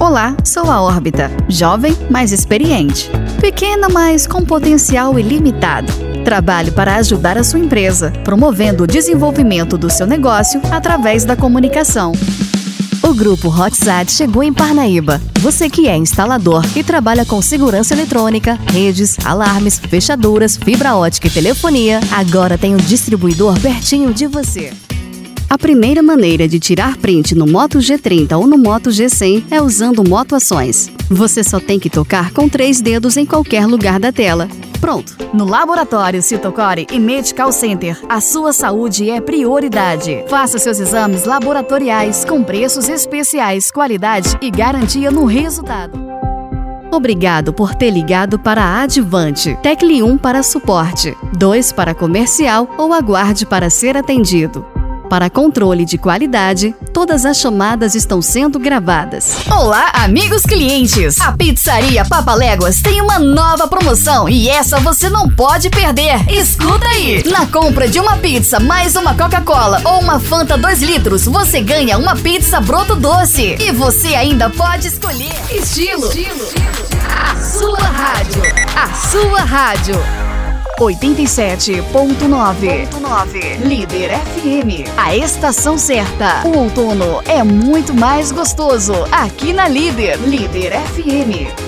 Olá, sou a Órbita, jovem, mas experiente. Pequena, mas com potencial ilimitado. Trabalho para ajudar a sua empresa, promovendo o desenvolvimento do seu negócio através da comunicação. O grupo Hotsat chegou em Parnaíba. Você que é instalador e trabalha com segurança eletrônica, redes, alarmes, fechaduras, fibra ótica e telefonia, agora tem um distribuidor pertinho de você. A primeira maneira de tirar print no Moto G30 ou no Moto G100 é usando Moto Ações. Você só tem que tocar com três dedos em qualquer lugar da tela. Pronto! No Laboratório Citocore e Medical Center, a sua saúde é prioridade. Faça seus exames laboratoriais com preços especiais, qualidade e garantia no resultado. Obrigado por ter ligado para a Advante. Tecle 1 para suporte, 2 para comercial ou aguarde para ser atendido. Para controle de qualidade, todas as chamadas estão sendo gravadas. Olá, amigos clientes! A Pizzaria Papaléguas tem uma nova promoção e essa você não pode perder. Escuta aí! Na compra de uma pizza mais uma Coca-Cola ou uma Fanta 2 litros, você ganha uma pizza broto doce. E você ainda pode escolher estilo. estilo. A sua rádio. A sua rádio. 87.9. Líder FM. A estação certa. O outono é muito mais gostoso. Aqui na Líder. Líder FM.